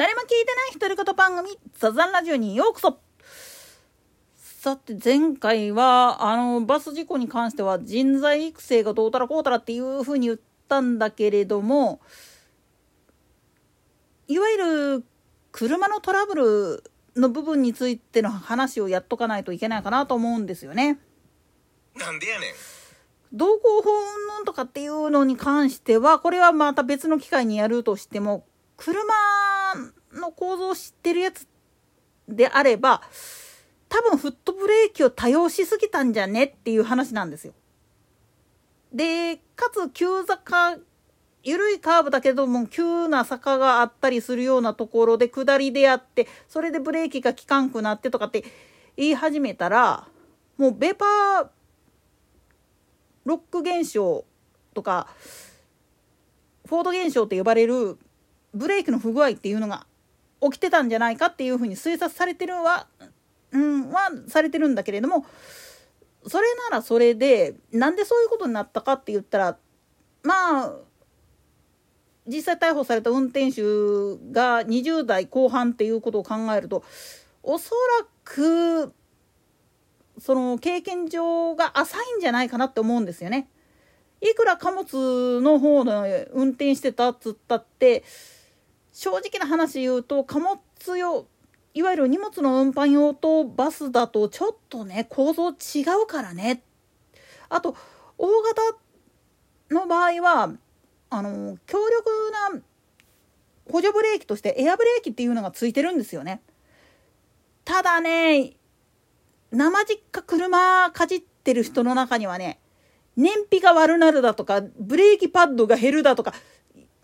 誰も聞いてない独り言番組、ザザンラジオにようこそさて、前回は、あの、バス事故に関しては人材育成がどうたらこうたらっていうふうに言ったんだけれども、いわゆる車のトラブルの部分についての話をやっとかないといけないかなと思うんですよね。なんでやねん。道交法云々とかっていうのに関しては、これはまた別の機会にやるとしても、車の構造を知ってるやつであれば、多分フットブレーキを多用しすぎたんじゃねっていう話なんですよ。で、かつ急坂、緩いカーブだけども急な坂があったりするようなところで下りでやって、それでブレーキが効かんくなってとかって言い始めたら、もうベーパー、ロック現象とか、フォード現象って呼ばれるブレーキの不具合っていうのが起きてたんじゃないかっていうふうに推察されてるは、うん、はされてるんだけれども、それならそれで、なんでそういうことになったかって言ったら、まあ、実際逮捕された運転手が20代後半っていうことを考えると、おそらく、その経験上が浅いんじゃないかなって思うんですよね。いくら貨物の方の運転してたっつったって、正直な話言うと貨物用いわゆる荷物の運搬用とバスだとちょっとね構造違うからね。あと大型の場合はあの強力な補助ブレーキとしてエアブレーキっていうのがついてるんですよね。ただね生実家車かじってる人の中にはね燃費が悪なるだとかブレーキパッドが減るだとか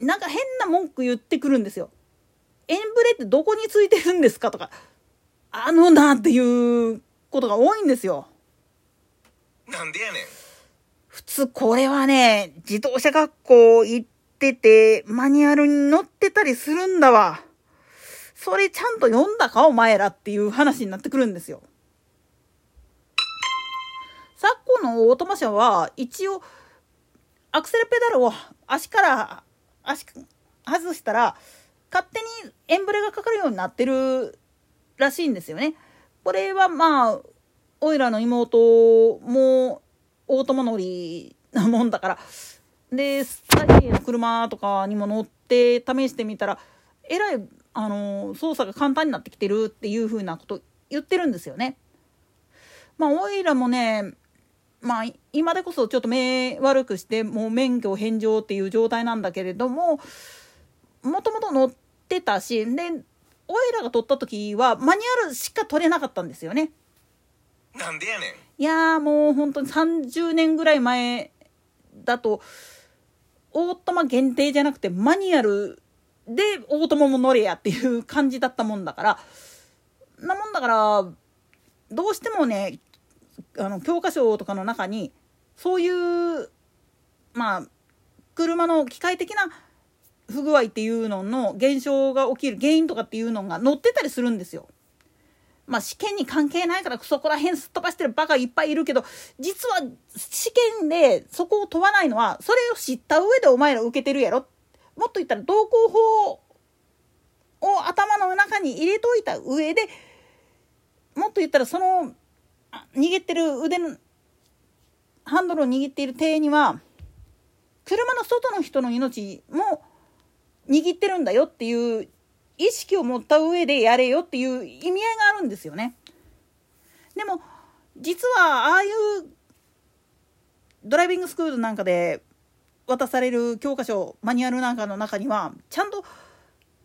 なんか変な文句言ってくるんですよ。エンブレってどこについてるんですかとか、あのなっていうことが多いんですよ。なんでやねん。普通これはね、自動車学校行ってて、マニュアルに載ってたりするんだわ。それちゃんと読んだかお前らっていう話になってくるんですよ。昨今のオートマ車は一応アクセルペダルを足から足外したら勝手にエンブレがかかるようになってるらしいんですよね。これはまあおいらの妹もオートマ乗りなもんだからで最近の車とかにも乗って試してみたらえらいあの操作が簡単になってきてるっていう風なこと言ってるんですよね。まあおいらもねまあ今でこそちょっと目悪くしてもう免許返上っていう状態なんだけれどももともと乗ってたしでおいらが取った時はマニュアルしか取れなかったんですよね。なんでやねん。いやーもう本当に30年ぐらい前だとオートマ限定じゃなくてマニュアルでオートマも乗れやっていう感じだったもんだからなもんだからどうしてもねあの教科書とかの中にそういうまあ車の機械的な不具合っていうのの現象が起きる原因とかっていうのが載ってたりするんですよ。まあ試験に関係ないからそこら辺すっ飛ばしてるバカいっぱいいるけど実は試験でそこを問わないのはそれを知った上でお前ら受けてるやろもっと言ったら道交法を頭の中に入れといた上でもっと言ったらその握ってる腕のハンドルを握っている手には車の外の人の命も握ってるんだよっていう意識を持った上でやれよっていう意味合いがあるんですよね。でも実はああいうドライビングスクールなんかで渡される教科書マニュアルなんかの中にはちゃんと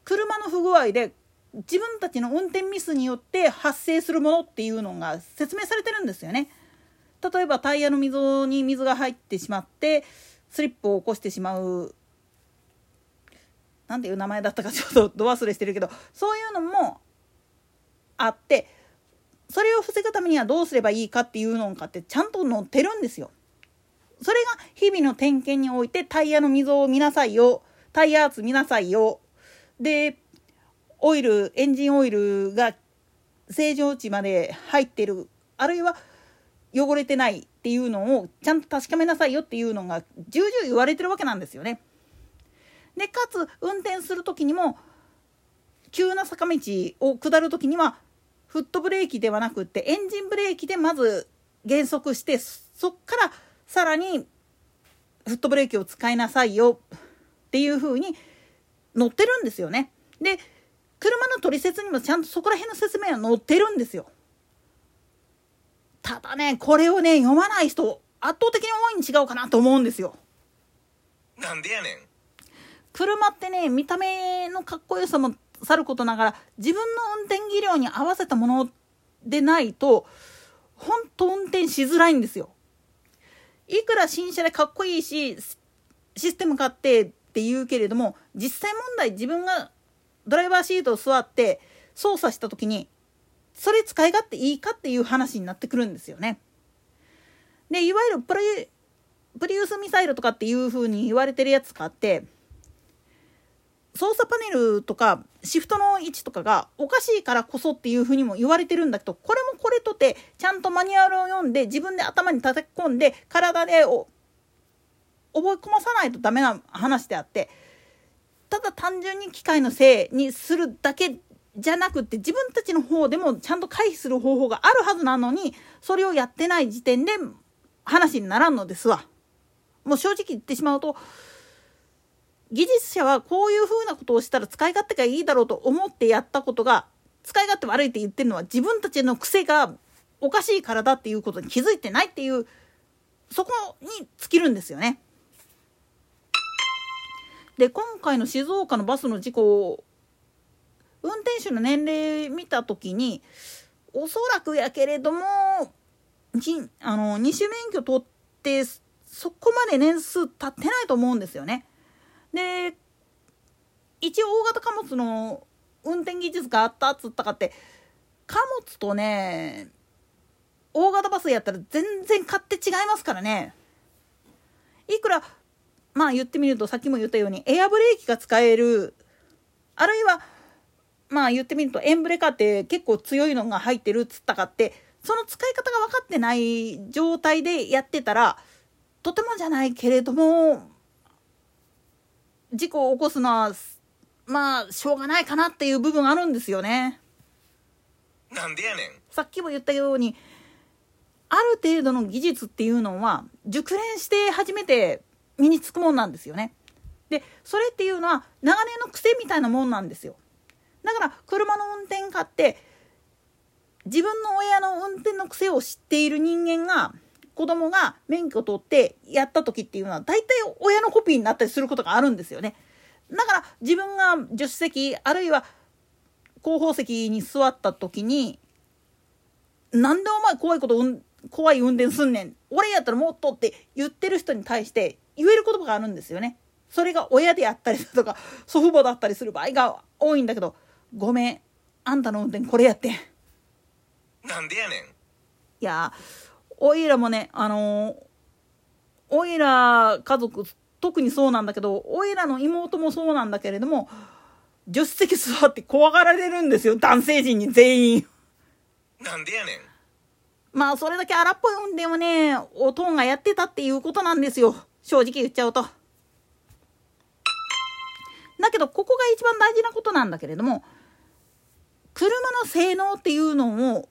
車の不具合で自分たちの運転ミスによって発生するものっていうのが説明されてるんですよね。例えばタイヤの溝に水が入ってしまってスリップを起こしてしまう何ていう名前だったかちょっとど忘れしてるけどそういうのもあってそれを防ぐためにはどうすればいいかっていうのかってちゃんと載ってるんですよ。それが日々の点検においてタイヤの溝を見なさいよタイヤ圧見なさいよでオイルエンジンオイルが正常値まで入ってるあるいは汚れてないっていうのをちゃんと確かめなさいよっていうのが重々言われてるわけなんですよね。でかつ運転する時にも急な坂道を下る時にはフットブレーキではなくってエンジンブレーキでまず減速してそっからさらにフットブレーキを使いなさいよっていう風に載ってるんですよね。で車の取説にもちゃんとそこら辺の説明は載ってるんですよ。ただねこれをね読まない人圧倒的に多いに違うかなと思うんですよ。なんでやねん車ってね見た目のかっこよさもさることながら自分の運転技量に合わせたものでないと本当運転しづらいんですよ。いくら新車でかっこいいしシステム買ってって言うけれども実際問題自分がドライバーシートを座って操作した時にそれ使い勝手いいかっていう話になってくるんですよね。でいわゆるプレプリウスミサイルとかっていう風に言われてるやつがあって操作パネルとかシフトの位置とかがおかしいからこそっていうふうにも言われてるんだけどこれもこれとてちゃんとマニュアルを読んで自分で頭に叩き込んで体で覚え込まさないとダメな話であってただ単純に機械のせいにするだけじゃなくって自分たちの方でもちゃんと回避する方法があるはずなのにそれをやってない時点で話にならんのですわ。もう正直言ってしまうと技術者はこういうふうなことをしたら使い勝手がいいだろうと思ってやったことが使い勝手悪いって言ってるのは自分たちの癖がおかしいからだっていうことに気づいてないっていうそこに尽きるんですよね。で今回の静岡のバスの事故運転手の年齢見た時におそらくやけれどもあの二種免許取ってそこまで年数経ってないと思うんですよね。で一応大型貨物の運転技術があったっつったかって貨物とね大型バスやったら全然勝手違いますからねいくらまあ言ってみるとさっきも言ったようにエアブレーキが使えるあるいはまあ言ってみるとエンブレカって結構強いのが入ってるっつったかってその使い方が分かってない状態でやってたらとてもじゃないけれども事故を起こすのはまあしょうがないかなっていう部分あるんですよね。なんでやねんさっきも言ったようにある程度の技術っていうのは熟練して初めて身につくもんなんですよね。でそれっていうのは長年の癖みたいなもんなんですよ。だから車の運転家って自分の親の運転の癖を知っている人間が子供が免許取ってやった時っていうのは大体親のコピーになったりすることがあるんですよね。だから自分が助手席あるいは後方席に座った時に「なんでお前怖いこと、怖い運転すんねん俺やったらもっと」って言ってる人に対して言える言葉があるんですよね。それが親であったりだとか祖父母だったりする場合が多いんだけど「ごめんあんたの運転これやって」。なんでやねんいやおいらもね、あのー、おいら家族、特にそうなんだけど、おいらの妹もそうなんだけれども、助手席座って怖がられるんですよ、男性陣に全員。なんでやねんまあ、それだけ荒っぽい運転をね、おとんがやってたっていうことなんですよ。正直言っちゃうと。だけど、ここが一番大事なことなんだけれども、車の性能っていうのを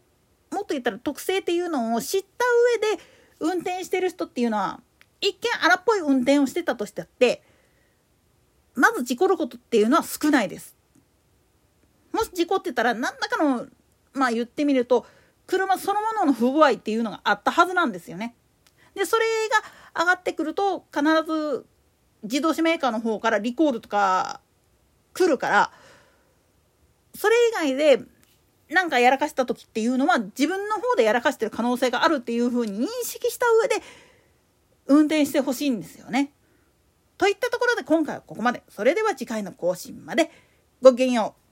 もっと言ったら特性っていうのを知った上で運転してる人っていうのは一見荒っぽい運転をしてたとしてってまず事故ることっていうのは少ないです。もし事故ってたら何らかのまあ言ってみると車そのものの不具合っていうのがあったはずなんですよね。でそれが上がってくると必ず自動車メーカーの方からリコールとか来るからそれ以外でなんかやらかした時っていうのは自分の方でやらかしてる可能性があるっていうふうに認識した上で運転してほしいんですよね。といったところで今回はここまで。それでは次回の更新まで。ごきげんよう。